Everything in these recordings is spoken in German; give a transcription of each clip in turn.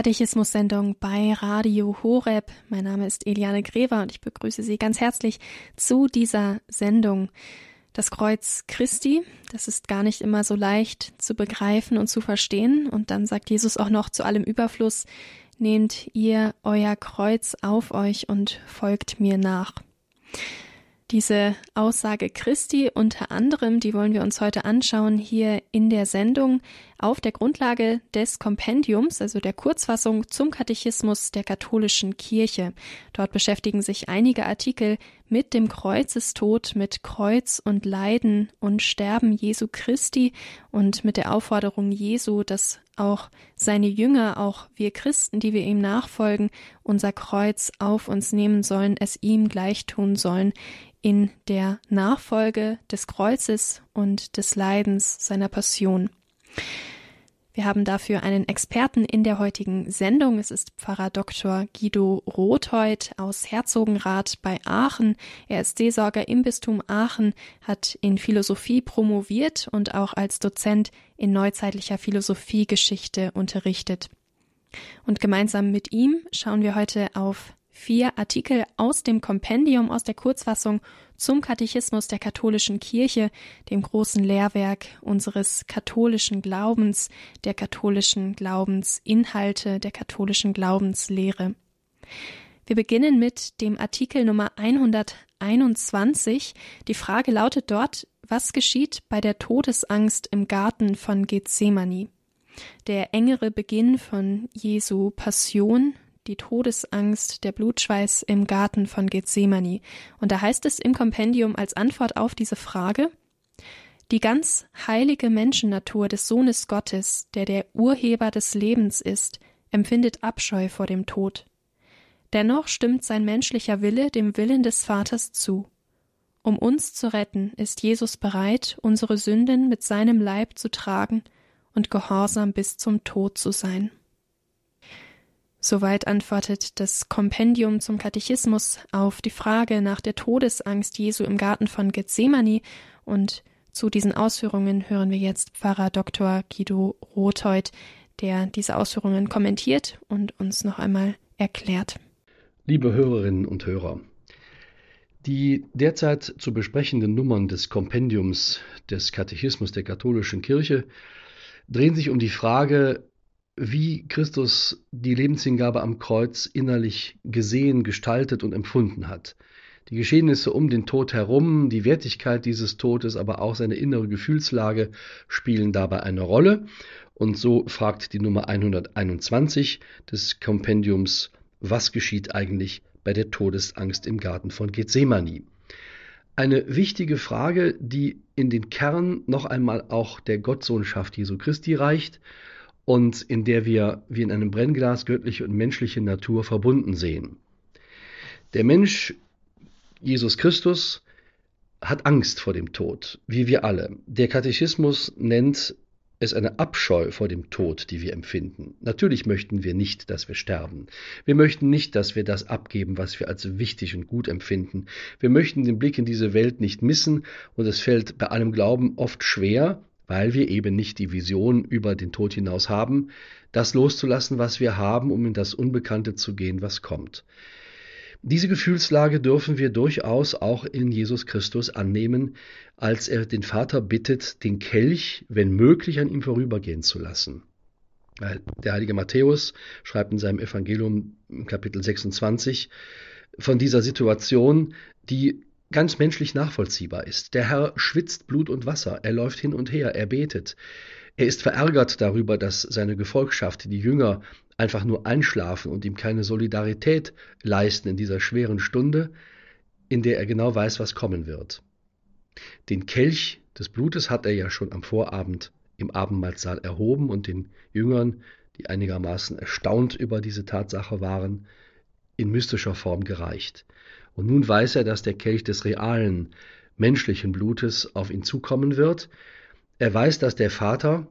Katechismus-Sendung bei Radio Horeb. Mein Name ist Eliane Grever und ich begrüße Sie ganz herzlich zu dieser Sendung. Das Kreuz Christi, das ist gar nicht immer so leicht zu begreifen und zu verstehen. Und dann sagt Jesus auch noch zu allem Überfluss, nehmt ihr euer Kreuz auf euch und folgt mir nach. Diese Aussage Christi unter anderem, die wollen wir uns heute anschauen hier in der Sendung auf der Grundlage des Kompendiums, also der Kurzfassung zum Katechismus der katholischen Kirche. Dort beschäftigen sich einige Artikel mit dem Kreuzestod, mit Kreuz und Leiden und Sterben Jesu Christi und mit der Aufforderung Jesu, dass auch seine Jünger, auch wir Christen, die wir ihm nachfolgen, unser Kreuz auf uns nehmen sollen, es ihm gleich tun sollen in der Nachfolge des Kreuzes und des Leidens seiner Passion. Wir haben dafür einen Experten in der heutigen Sendung. Es ist Pfarrer Dr. Guido Rothold aus Herzogenrath bei Aachen. Er ist Seelsorger im Bistum Aachen, hat in Philosophie promoviert und auch als Dozent in neuzeitlicher Philosophiegeschichte unterrichtet. Und gemeinsam mit ihm schauen wir heute auf vier Artikel aus dem Kompendium, aus der Kurzfassung zum Katechismus der katholischen Kirche, dem großen Lehrwerk unseres katholischen Glaubens, der katholischen Glaubensinhalte, der katholischen Glaubenslehre. Wir beginnen mit dem Artikel Nummer 121. Die Frage lautet dort, was geschieht bei der Todesangst im Garten von Gethsemane? Der engere Beginn von Jesu Passion, die Todesangst, der Blutschweiß im Garten von Gethsemane. Und da heißt es im Kompendium als Antwort auf diese Frage, die ganz heilige Menschennatur des Sohnes Gottes, der der Urheber des Lebens ist, empfindet Abscheu vor dem Tod. Dennoch stimmt sein menschlicher Wille dem Willen des Vaters zu. Um uns zu retten, ist Jesus bereit, unsere Sünden mit seinem Leib zu tragen und gehorsam bis zum Tod zu sein. Soweit antwortet das Kompendium zum Katechismus auf die Frage nach der Todesangst Jesu im Garten von Gethsemane und zu diesen Ausführungen hören wir jetzt Pfarrer Dr. Guido Rothold, der diese Ausführungen kommentiert und uns noch einmal erklärt. Liebe Hörerinnen und Hörer, die derzeit zu besprechenden Nummern des Kompendiums des Katechismus der katholischen Kirche drehen sich um die Frage, wie Christus die Lebenshingabe am Kreuz innerlich gesehen, gestaltet und empfunden hat. Die Geschehnisse um den Tod herum, die Wertigkeit dieses Todes, aber auch seine innere Gefühlslage spielen dabei eine Rolle. Und so fragt die Nummer 121 des Kompendiums, was geschieht eigentlich bei der Todesangst im Garten von Gethsemane? Eine wichtige Frage, die in den Kern noch einmal auch der Gottsohnschaft Jesu Christi reicht und in der wir wie in einem Brennglas göttliche und menschliche Natur verbunden sehen. Der Mensch, Jesus Christus, hat Angst vor dem Tod, wie wir alle. Der Katechismus nennt es eine Abscheu vor dem Tod, die wir empfinden. Natürlich möchten wir nicht, dass wir sterben. Wir möchten nicht, dass wir das abgeben, was wir als wichtig und gut empfinden. Wir möchten den Blick in diese Welt nicht missen und es fällt bei allem Glauben oft schwer, weil wir eben nicht die Vision über den Tod hinaus haben, das loszulassen, was wir haben, um in das Unbekannte zu gehen, was kommt. Diese Gefühlslage dürfen wir durchaus auch in Jesus Christus annehmen, als er den Vater bittet, den Kelch, wenn möglich, an ihm vorübergehen zu lassen. Der heilige Matthäus schreibt in seinem Evangelium Kapitel 26 von dieser Situation, die ganz menschlich nachvollziehbar ist. Der Herr schwitzt Blut und Wasser, er läuft hin und her, er betet. Er ist verärgert darüber, dass seine Gefolgschaft, die Jünger, einfach nur einschlafen und ihm keine Solidarität leisten in dieser schweren Stunde, in der er genau weiß, was kommen wird. Den Kelch des Blutes hat er ja schon am Vorabend im Abendmahlsaal erhoben und den Jüngern, die einigermaßen erstaunt über diese Tatsache waren, in mystischer Form gereicht. Und nun weiß er, dass der Kelch des realen, menschlichen Blutes auf ihn zukommen wird. Er weiß, dass der Vater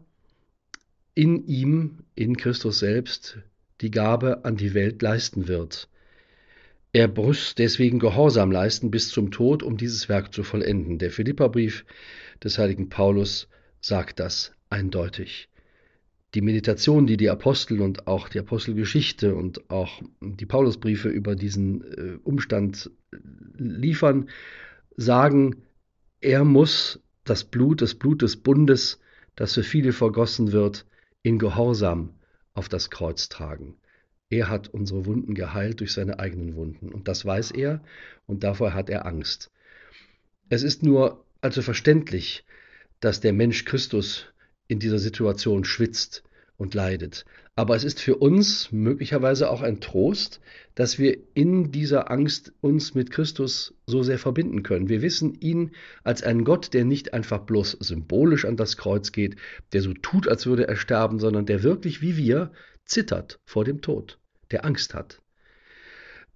in ihm, in Christus selbst, die Gabe an die Welt leisten wird. Er muss deswegen Gehorsam leisten bis zum Tod, um dieses Werk zu vollenden. Der Philipperbrief des heiligen Paulus sagt das eindeutig. Die Meditation, die die Apostel und auch die Apostelgeschichte und auch die Paulusbriefe über diesen äh, Umstand liefern, sagen, er muss das Blut, das Blut des Bundes, das für viele vergossen wird, in Gehorsam auf das Kreuz tragen. Er hat unsere Wunden geheilt durch seine eigenen Wunden. Und das weiß er und davor hat er Angst. Es ist nur also verständlich, dass der Mensch Christus in dieser Situation schwitzt und leidet. Aber es ist für uns möglicherweise auch ein Trost, dass wir in dieser Angst uns mit Christus so sehr verbinden können. Wir wissen ihn als einen Gott, der nicht einfach bloß symbolisch an das Kreuz geht, der so tut, als würde er sterben, sondern der wirklich wie wir zittert vor dem Tod, der Angst hat.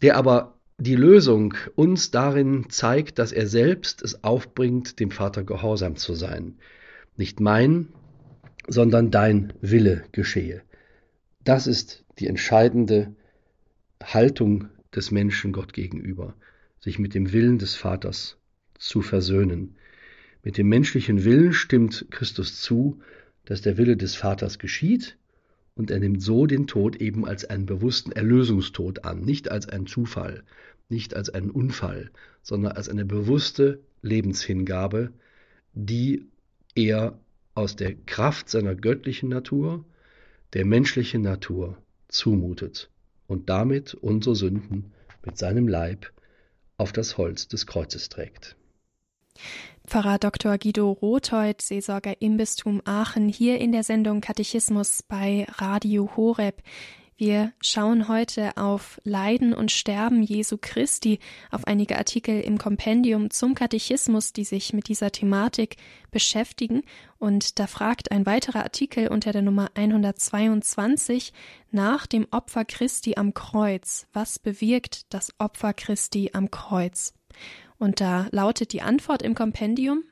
Der aber die Lösung uns darin zeigt, dass er selbst es aufbringt, dem Vater gehorsam zu sein. Nicht mein, sondern dein Wille geschehe. Das ist die entscheidende Haltung des Menschen Gott gegenüber, sich mit dem Willen des Vaters zu versöhnen. Mit dem menschlichen Willen stimmt Christus zu, dass der Wille des Vaters geschieht, und er nimmt so den Tod eben als einen bewussten Erlösungstod an, nicht als einen Zufall, nicht als einen Unfall, sondern als eine bewusste Lebenshingabe, die er aus der Kraft seiner göttlichen Natur der menschlichen Natur zumutet und damit unsere Sünden mit seinem Leib auf das Holz des Kreuzes trägt. Pfarrer Dr. Guido Rothold, Seelsorger im Bistum Aachen, hier in der Sendung Katechismus bei Radio Horeb. Wir schauen heute auf Leiden und Sterben Jesu Christi, auf einige Artikel im Kompendium zum Katechismus, die sich mit dieser Thematik beschäftigen. Und da fragt ein weiterer Artikel unter der Nummer 122 nach dem Opfer Christi am Kreuz. Was bewirkt das Opfer Christi am Kreuz? Und da lautet die Antwort im Kompendium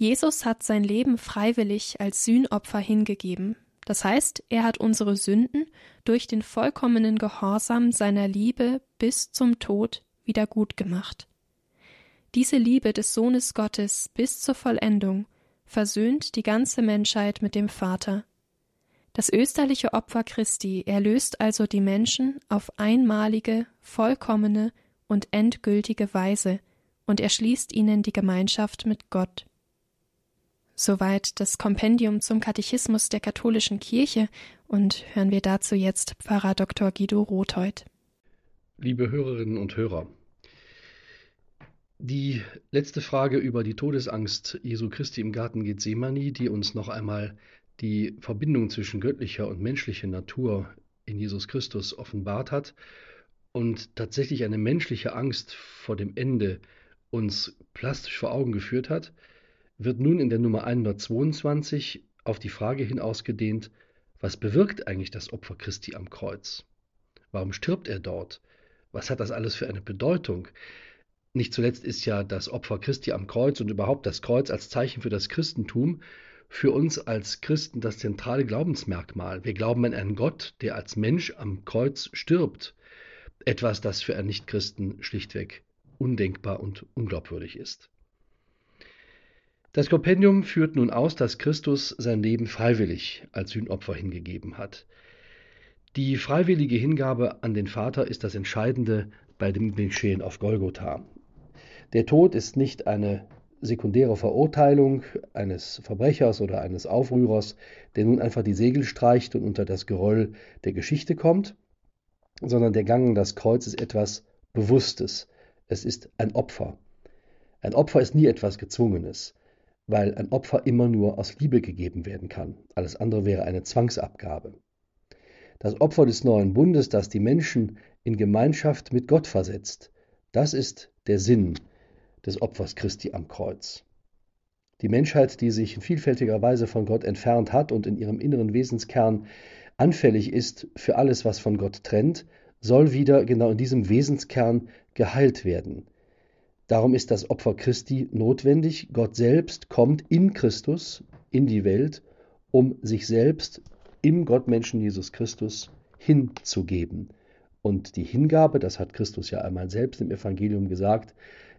Jesus hat sein Leben freiwillig als Sühnopfer hingegeben. Das heißt, er hat unsere Sünden durch den vollkommenen Gehorsam seiner Liebe bis zum Tod wieder gut gemacht. Diese Liebe des Sohnes Gottes bis zur Vollendung versöhnt die ganze Menschheit mit dem Vater. Das österliche Opfer Christi erlöst also die Menschen auf einmalige, vollkommene und endgültige Weise und erschließt ihnen die Gemeinschaft mit Gott. Soweit das Kompendium zum Katechismus der katholischen Kirche und hören wir dazu jetzt Pfarrer Dr. Guido Rothold. Liebe Hörerinnen und Hörer, die letzte Frage über die Todesangst Jesu Christi im Garten Gethsemane, die uns noch einmal die Verbindung zwischen göttlicher und menschlicher Natur in Jesus Christus offenbart hat und tatsächlich eine menschliche Angst vor dem Ende uns plastisch vor Augen geführt hat, wird nun in der Nummer 122 auf die Frage hin ausgedehnt, was bewirkt eigentlich das Opfer Christi am Kreuz? Warum stirbt er dort? Was hat das alles für eine Bedeutung? Nicht zuletzt ist ja das Opfer Christi am Kreuz und überhaupt das Kreuz als Zeichen für das Christentum für uns als Christen das zentrale Glaubensmerkmal. Wir glauben an einen Gott, der als Mensch am Kreuz stirbt. Etwas, das für einen Nichtchristen schlichtweg undenkbar und unglaubwürdig ist. Das Kompendium führt nun aus, dass Christus sein Leben freiwillig als Sühnopfer hingegeben hat. Die freiwillige Hingabe an den Vater ist das Entscheidende bei dem Geschehen auf Golgotha. Der Tod ist nicht eine sekundäre Verurteilung eines Verbrechers oder eines Aufrührers, der nun einfach die Segel streicht und unter das Geröll der Geschichte kommt, sondern der Gang an das Kreuz ist etwas Bewusstes. Es ist ein Opfer. Ein Opfer ist nie etwas Gezwungenes weil ein Opfer immer nur aus Liebe gegeben werden kann. Alles andere wäre eine Zwangsabgabe. Das Opfer des neuen Bundes, das die Menschen in Gemeinschaft mit Gott versetzt, das ist der Sinn des Opfers Christi am Kreuz. Die Menschheit, die sich in vielfältiger Weise von Gott entfernt hat und in ihrem inneren Wesenskern anfällig ist für alles, was von Gott trennt, soll wieder genau in diesem Wesenskern geheilt werden. Darum ist das Opfer Christi notwendig. Gott selbst kommt in Christus in die Welt, um sich selbst im Gottmenschen Jesus Christus hinzugeben. Und die Hingabe, das hat Christus ja einmal selbst im Evangelium gesagt,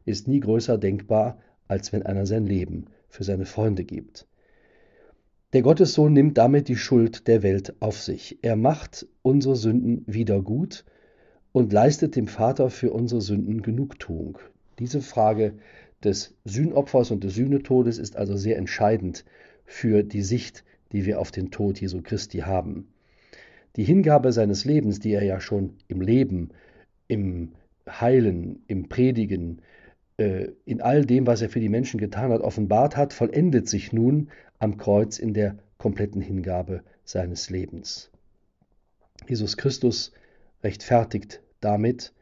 ist nie größer denkbar, als wenn einer sein Leben für seine Freunde gibt. Der Gottessohn nimmt damit die Schuld der Welt auf sich. Er macht unsere Sünden wieder gut und leistet dem Vater für unsere Sünden Genugtuung. Diese Frage des Sühnopfers und des Sühnetodes ist also sehr entscheidend für die Sicht, die wir auf den Tod Jesu Christi haben. Die Hingabe seines Lebens, die er ja schon im Leben, im Heilen, im Predigen, äh, in all dem, was er für die Menschen getan hat, offenbart hat, vollendet sich nun am Kreuz in der kompletten Hingabe seines Lebens. Jesus Christus rechtfertigt damit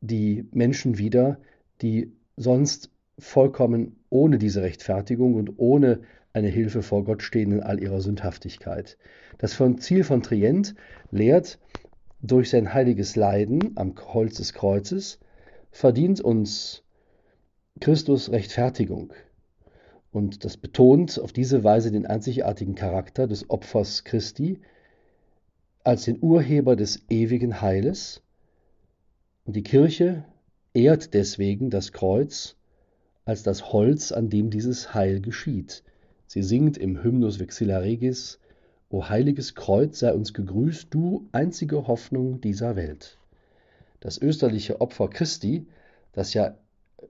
die Menschen wieder, die sonst vollkommen ohne diese Rechtfertigung und ohne eine Hilfe vor Gott stehen in all ihrer Sündhaftigkeit. Das Ziel von Trient lehrt, durch sein heiliges Leiden am Holz des Kreuzes verdient uns Christus Rechtfertigung. Und das betont auf diese Weise den einzigartigen Charakter des Opfers Christi als den Urheber des ewigen Heiles. Und die Kirche ehrt deswegen das Kreuz als das Holz, an dem dieses Heil geschieht. Sie singt im Hymnus Vexilla Regis, O heiliges Kreuz, sei uns gegrüßt, du einzige Hoffnung dieser Welt. Das österliche Opfer Christi, das ja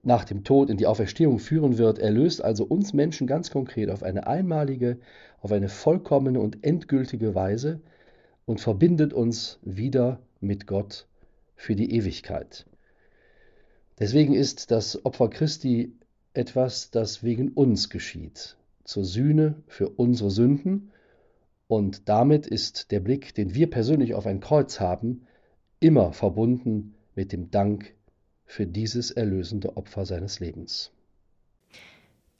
nach dem Tod in die Auferstehung führen wird, erlöst also uns Menschen ganz konkret auf eine einmalige, auf eine vollkommene und endgültige Weise und verbindet uns wieder mit Gott für die Ewigkeit. Deswegen ist das Opfer Christi etwas, das wegen uns geschieht, zur Sühne für unsere Sünden, und damit ist der Blick, den wir persönlich auf ein Kreuz haben, immer verbunden mit dem Dank für dieses erlösende Opfer seines Lebens.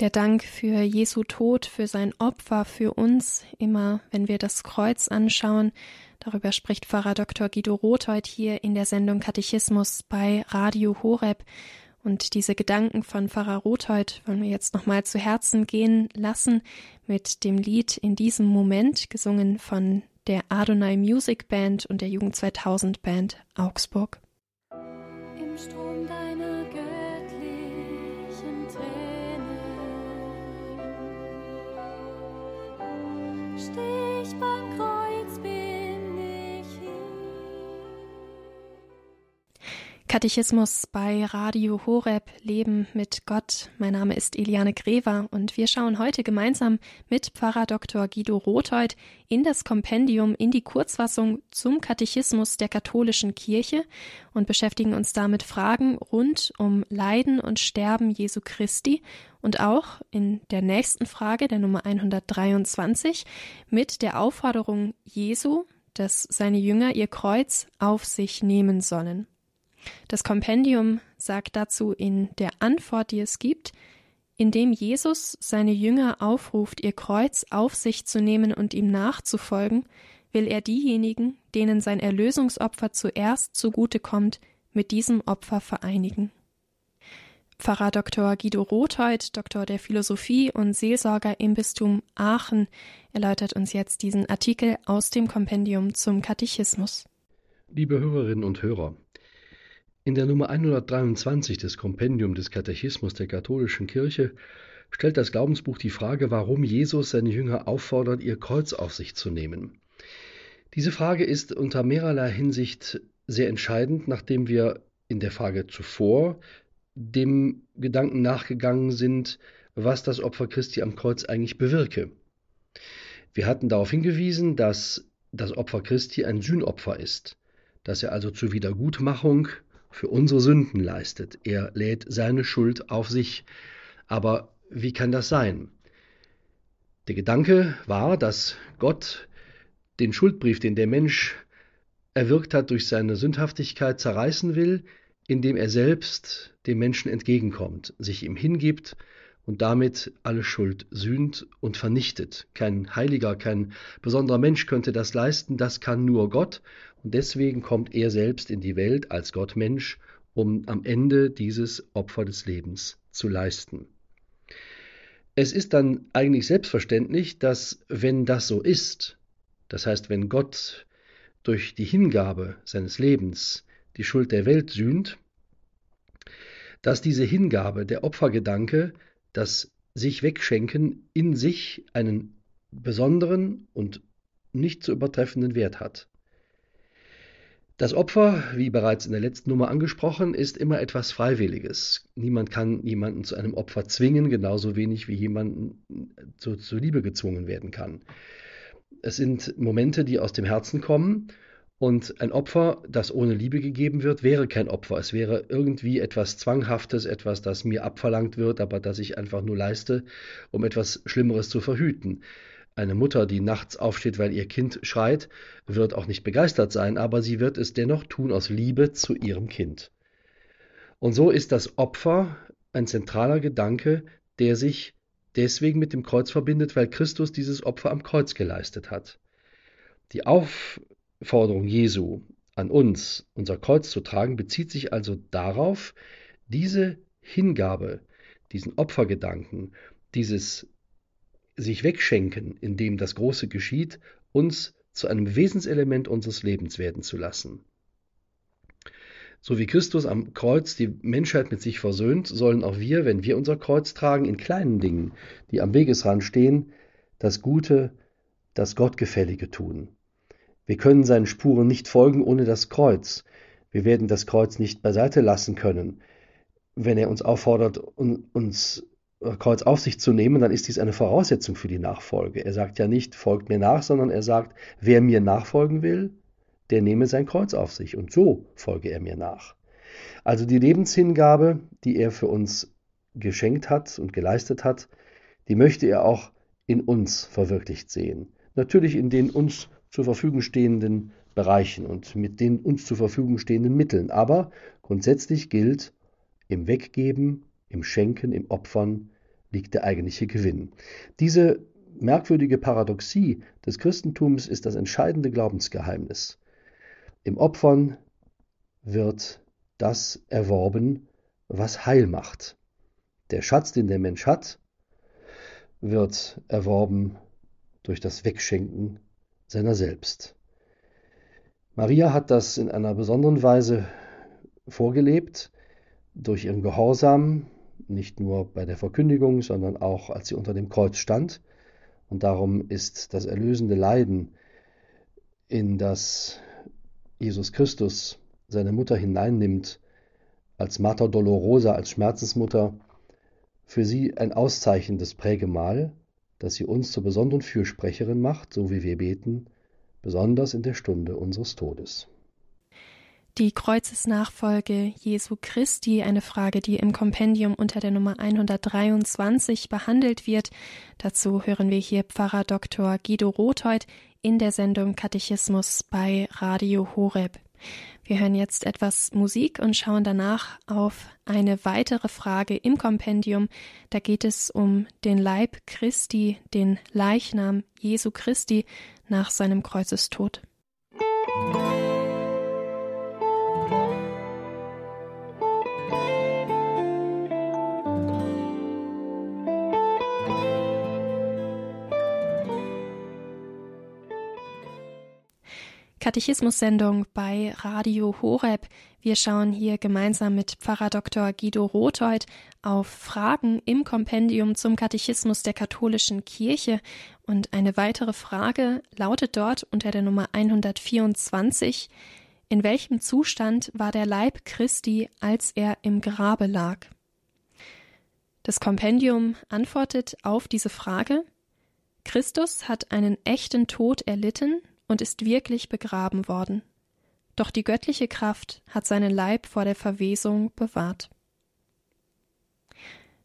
Der Dank für Jesu Tod, für sein Opfer, für uns, immer wenn wir das Kreuz anschauen, darüber spricht Pfarrer Dr. Guido Rothold hier in der Sendung Katechismus bei Radio Horeb. Und diese Gedanken von Pfarrer Rothold wollen wir jetzt nochmal zu Herzen gehen lassen mit dem Lied in diesem Moment, gesungen von der Adonai Music Band und der Jugend 2000 Band Augsburg. stay Katechismus bei Radio Horeb Leben mit Gott. Mein Name ist Eliane Grever und wir schauen heute gemeinsam mit Pfarrer Dr. Guido Rothold in das Kompendium in die Kurzfassung zum Katechismus der katholischen Kirche und beschäftigen uns damit Fragen rund um Leiden und Sterben Jesu Christi und auch in der nächsten Frage, der Nummer 123, mit der Aufforderung Jesu, dass seine Jünger ihr Kreuz auf sich nehmen sollen. Das Kompendium sagt dazu in der Antwort, die es gibt, indem Jesus seine Jünger aufruft, ihr Kreuz auf sich zu nehmen und ihm nachzufolgen, will er diejenigen, denen sein Erlösungsopfer zuerst zugute kommt, mit diesem Opfer vereinigen. Pfarrer Dr. Guido Rothold, Doktor der Philosophie und Seelsorger im Bistum Aachen, erläutert uns jetzt diesen Artikel aus dem Kompendium zum Katechismus. Liebe Hörerinnen und Hörer, in der Nummer 123 des Kompendium des Katechismus der katholischen Kirche stellt das Glaubensbuch die Frage, warum Jesus seine Jünger auffordert, ihr Kreuz auf sich zu nehmen. Diese Frage ist unter mehrerlei Hinsicht sehr entscheidend, nachdem wir in der Frage zuvor dem Gedanken nachgegangen sind, was das Opfer Christi am Kreuz eigentlich bewirke. Wir hatten darauf hingewiesen, dass das Opfer Christi ein Sühnopfer ist, dass er also zur Wiedergutmachung für unsere Sünden leistet. Er lädt seine Schuld auf sich. Aber wie kann das sein? Der Gedanke war, dass Gott den Schuldbrief, den der Mensch erwirkt hat durch seine Sündhaftigkeit, zerreißen will, indem er selbst dem Menschen entgegenkommt, sich ihm hingibt und damit alle Schuld sühnt und vernichtet. Kein Heiliger, kein besonderer Mensch könnte das leisten, das kann nur Gott und deswegen kommt er selbst in die Welt als Gott Mensch, um am Ende dieses Opfer des Lebens zu leisten. Es ist dann eigentlich selbstverständlich, dass wenn das so ist, das heißt, wenn Gott durch die Hingabe seines Lebens die Schuld der Welt sühnt, dass diese Hingabe, der Opfergedanke, das sich wegschenken in sich einen besonderen und nicht zu übertreffenden Wert hat. Das Opfer, wie bereits in der letzten Nummer angesprochen, ist immer etwas Freiwilliges. Niemand kann jemanden zu einem Opfer zwingen, genauso wenig wie jemanden zu, zur Liebe gezwungen werden kann. Es sind Momente, die aus dem Herzen kommen und ein Opfer, das ohne Liebe gegeben wird, wäre kein Opfer. Es wäre irgendwie etwas Zwanghaftes, etwas, das mir abverlangt wird, aber das ich einfach nur leiste, um etwas Schlimmeres zu verhüten. Eine Mutter, die nachts aufsteht, weil ihr Kind schreit, wird auch nicht begeistert sein, aber sie wird es dennoch tun aus Liebe zu ihrem Kind. Und so ist das Opfer ein zentraler Gedanke, der sich deswegen mit dem Kreuz verbindet, weil Christus dieses Opfer am Kreuz geleistet hat. Die Aufforderung Jesu an uns, unser Kreuz zu tragen, bezieht sich also darauf, diese Hingabe, diesen Opfergedanken, dieses sich wegschenken, indem das Große geschieht, uns zu einem Wesenselement unseres Lebens werden zu lassen. So wie Christus am Kreuz die Menschheit mit sich versöhnt, sollen auch wir, wenn wir unser Kreuz tragen, in kleinen Dingen, die am Wegesrand stehen, das Gute, das Gottgefällige tun. Wir können seinen Spuren nicht folgen ohne das Kreuz. Wir werden das Kreuz nicht beiseite lassen können. Wenn er uns auffordert, uns Kreuz auf sich zu nehmen, dann ist dies eine Voraussetzung für die Nachfolge. Er sagt ja nicht, folgt mir nach, sondern er sagt, wer mir nachfolgen will, der nehme sein Kreuz auf sich und so folge er mir nach. Also die Lebenshingabe, die er für uns geschenkt hat und geleistet hat, die möchte er auch in uns verwirklicht sehen. Natürlich in den uns zur Verfügung stehenden Bereichen und mit den uns zur Verfügung stehenden Mitteln. Aber grundsätzlich gilt, im Weggeben im Schenken, im Opfern liegt der eigentliche Gewinn. Diese merkwürdige Paradoxie des Christentums ist das entscheidende Glaubensgeheimnis. Im Opfern wird das erworben, was Heil macht. Der Schatz, den der Mensch hat, wird erworben durch das Wegschenken seiner selbst. Maria hat das in einer besonderen Weise vorgelebt, durch ihren Gehorsam, nicht nur bei der Verkündigung, sondern auch als sie unter dem Kreuz stand. Und darum ist das erlösende Leiden, in das Jesus Christus seine Mutter hineinnimmt, als Mater Dolorosa, als Schmerzensmutter, für sie ein auszeichnendes Prägemal, das sie uns zur besonderen Fürsprecherin macht, so wie wir beten, besonders in der Stunde unseres Todes. Die Kreuzesnachfolge Jesu Christi, eine Frage, die im Kompendium unter der Nummer 123 behandelt wird. Dazu hören wir hier Pfarrer Dr. Guido Rothold in der Sendung Katechismus bei Radio Horeb. Wir hören jetzt etwas Musik und schauen danach auf eine weitere Frage im Kompendium. Da geht es um den Leib Christi, den Leichnam Jesu Christi nach seinem Kreuzestod. Musik Katechismus-Sendung bei Radio Horeb. Wir schauen hier gemeinsam mit Pfarrer Dr. Guido Rothold auf Fragen im Kompendium zum Katechismus der katholischen Kirche. Und eine weitere Frage lautet dort unter der Nummer 124. In welchem Zustand war der Leib Christi, als er im Grabe lag? Das Kompendium antwortet auf diese Frage. Christus hat einen echten Tod erlitten und ist wirklich begraben worden. Doch die göttliche Kraft hat seinen Leib vor der Verwesung bewahrt.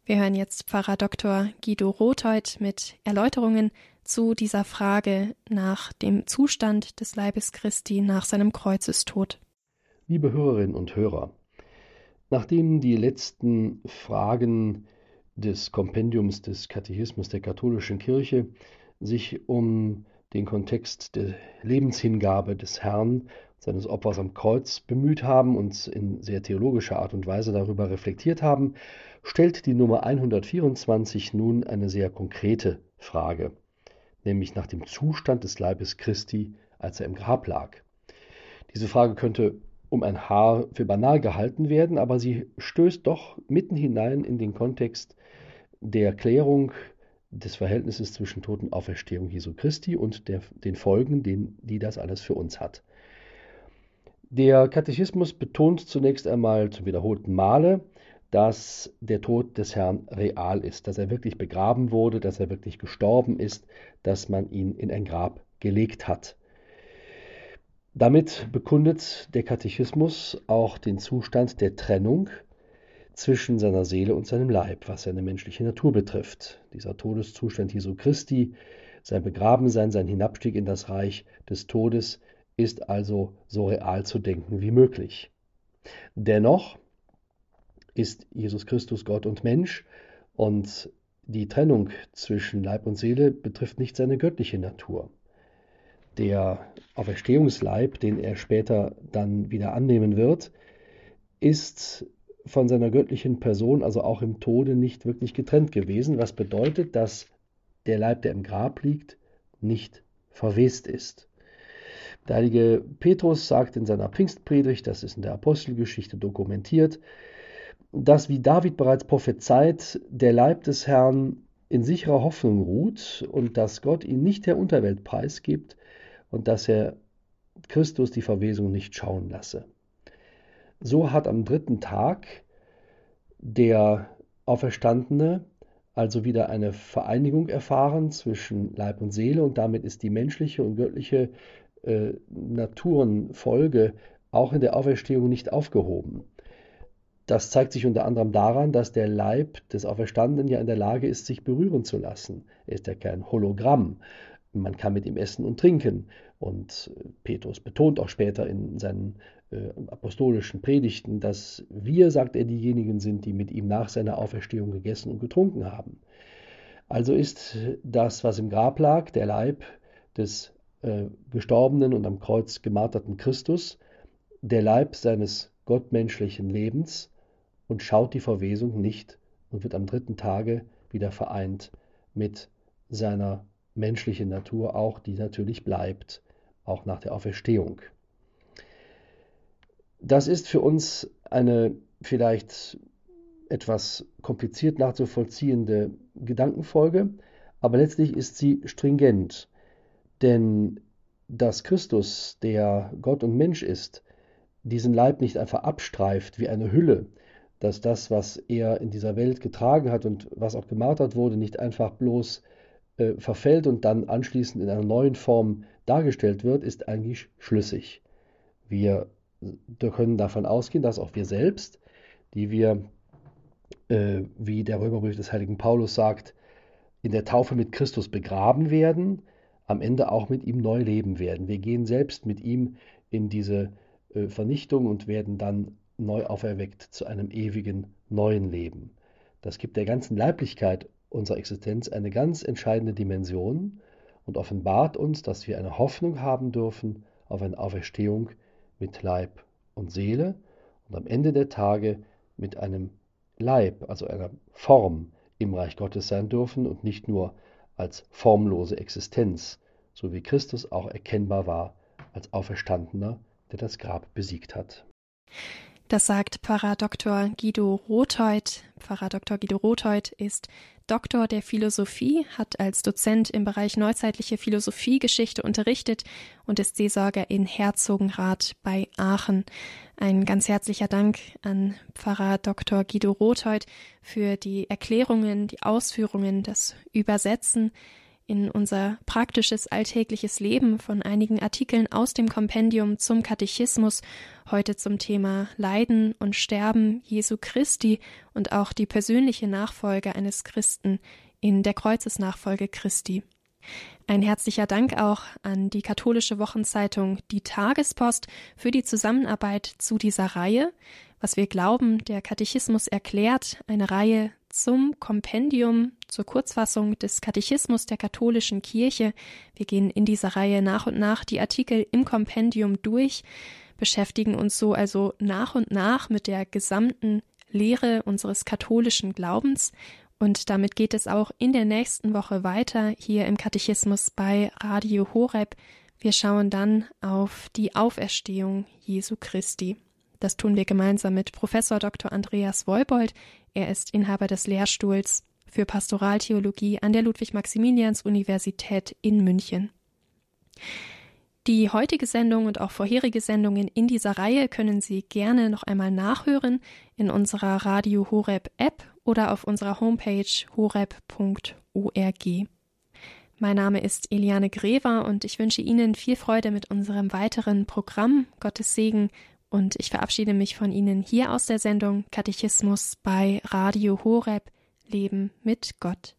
Wir hören jetzt Pfarrer Dr. Guido Rothold mit Erläuterungen zu dieser Frage nach dem Zustand des Leibes Christi nach seinem Kreuzestod. Liebe Hörerinnen und Hörer, nachdem die letzten Fragen des Kompendiums des Katechismus der katholischen Kirche sich um den Kontext der Lebenshingabe des Herrn, seines Opfers am Kreuz bemüht haben und in sehr theologischer Art und Weise darüber reflektiert haben, stellt die Nummer 124 nun eine sehr konkrete Frage, nämlich nach dem Zustand des Leibes Christi, als er im Grab lag. Diese Frage könnte um ein Haar für banal gehalten werden, aber sie stößt doch mitten hinein in den Kontext der Klärung des Verhältnisses zwischen Tod und Auferstehung Jesu Christi und der, den Folgen, den, die das alles für uns hat. Der Katechismus betont zunächst einmal zum wiederholten Male, dass der Tod des Herrn real ist, dass er wirklich begraben wurde, dass er wirklich gestorben ist, dass man ihn in ein Grab gelegt hat. Damit bekundet der Katechismus auch den Zustand der Trennung zwischen seiner Seele und seinem Leib, was seine menschliche Natur betrifft. Dieser Todeszustand Jesu Christi, sein Begrabensein, sein Hinabstieg in das Reich des Todes ist also so real zu denken wie möglich. Dennoch ist Jesus Christus Gott und Mensch und die Trennung zwischen Leib und Seele betrifft nicht seine göttliche Natur. Der Auferstehungsleib, den er später dann wieder annehmen wird, ist von seiner göttlichen Person, also auch im Tode, nicht wirklich getrennt gewesen, was bedeutet, dass der Leib, der im Grab liegt, nicht verwest ist. Der heilige Petrus sagt in seiner Pfingstpredigt, das ist in der Apostelgeschichte dokumentiert, dass, wie David bereits prophezeit, der Leib des Herrn in sicherer Hoffnung ruht und dass Gott ihn nicht der Unterwelt preisgibt und dass er Christus die Verwesung nicht schauen lasse. So hat am dritten Tag der Auferstandene also wieder eine Vereinigung erfahren zwischen Leib und Seele und damit ist die menschliche und göttliche äh, Naturenfolge auch in der Auferstehung nicht aufgehoben. Das zeigt sich unter anderem daran, dass der Leib des Auferstandenen ja in der Lage ist, sich berühren zu lassen. Er ist ja kein Hologramm. Man kann mit ihm essen und trinken. Und Petrus betont auch später in seinen äh, apostolischen Predigten, dass wir, sagt er, diejenigen sind, die mit ihm nach seiner Auferstehung gegessen und getrunken haben. Also ist das, was im Grab lag, der Leib des äh, gestorbenen und am Kreuz gemarterten Christus, der Leib seines gottmenschlichen Lebens und schaut die Verwesung nicht und wird am dritten Tage wieder vereint mit seiner menschlichen Natur, auch die natürlich bleibt, auch nach der Auferstehung. Das ist für uns eine vielleicht etwas kompliziert nachzuvollziehende Gedankenfolge, aber letztlich ist sie stringent, denn dass Christus, der Gott und Mensch ist, diesen Leib nicht einfach abstreift wie eine Hülle, dass das, was er in dieser Welt getragen hat und was auch gemartert wurde, nicht einfach bloß äh, verfällt und dann anschließend in einer neuen Form dargestellt wird, ist eigentlich schlüssig. Wir können davon ausgehen, dass auch wir selbst, die wir, äh, wie der Römerbrief des heiligen Paulus sagt, in der Taufe mit Christus begraben werden, am Ende auch mit ihm neu leben werden. Wir gehen selbst mit ihm in diese äh, Vernichtung und werden dann neu auferweckt zu einem ewigen neuen Leben. Das gibt der ganzen Leiblichkeit unserer Existenz eine ganz entscheidende Dimension und offenbart uns, dass wir eine Hoffnung haben dürfen auf eine Auferstehung mit Leib und Seele und am Ende der Tage mit einem Leib, also einer Form im Reich Gottes sein dürfen und nicht nur als formlose Existenz, so wie Christus auch erkennbar war als Auferstandener, der das Grab besiegt hat. Das sagt Pfarrer Dr. Guido Rotheut. Pfarrer Dr. Guido Rotheut ist Doktor der Philosophie, hat als Dozent im Bereich neuzeitliche Philosophiegeschichte unterrichtet und ist Seelsorger in Herzogenrath bei Aachen. Ein ganz herzlicher Dank an Pfarrer Dr. Guido Rotheut für die Erklärungen, die Ausführungen, das Übersetzen in unser praktisches alltägliches Leben von einigen Artikeln aus dem Kompendium zum Katechismus, heute zum Thema Leiden und Sterben Jesu Christi und auch die persönliche Nachfolge eines Christen in der Kreuzesnachfolge Christi. Ein herzlicher Dank auch an die katholische Wochenzeitung Die Tagespost für die Zusammenarbeit zu dieser Reihe. Was wir glauben, der Katechismus erklärt, eine Reihe zum Kompendium, zur Kurzfassung des Katechismus der katholischen Kirche. Wir gehen in dieser Reihe nach und nach die Artikel im Kompendium durch, beschäftigen uns so also nach und nach mit der gesamten Lehre unseres katholischen Glaubens. Und damit geht es auch in der nächsten Woche weiter hier im Katechismus bei Radio Horeb. Wir schauen dann auf die Auferstehung Jesu Christi. Das tun wir gemeinsam mit Professor Dr. Andreas Wolbold. Er ist Inhaber des Lehrstuhls für Pastoraltheologie an der Ludwig-Maximilians-Universität in München. Die heutige Sendung und auch vorherige Sendungen in dieser Reihe können Sie gerne noch einmal nachhören in unserer Radio Horeb App oder auf unserer Homepage horeb.org. Mein Name ist Eliane Grever und ich wünsche Ihnen viel Freude mit unserem weiteren Programm. Gottes Segen und ich verabschiede mich von Ihnen hier aus der Sendung Katechismus bei Radio Horeb Leben mit Gott.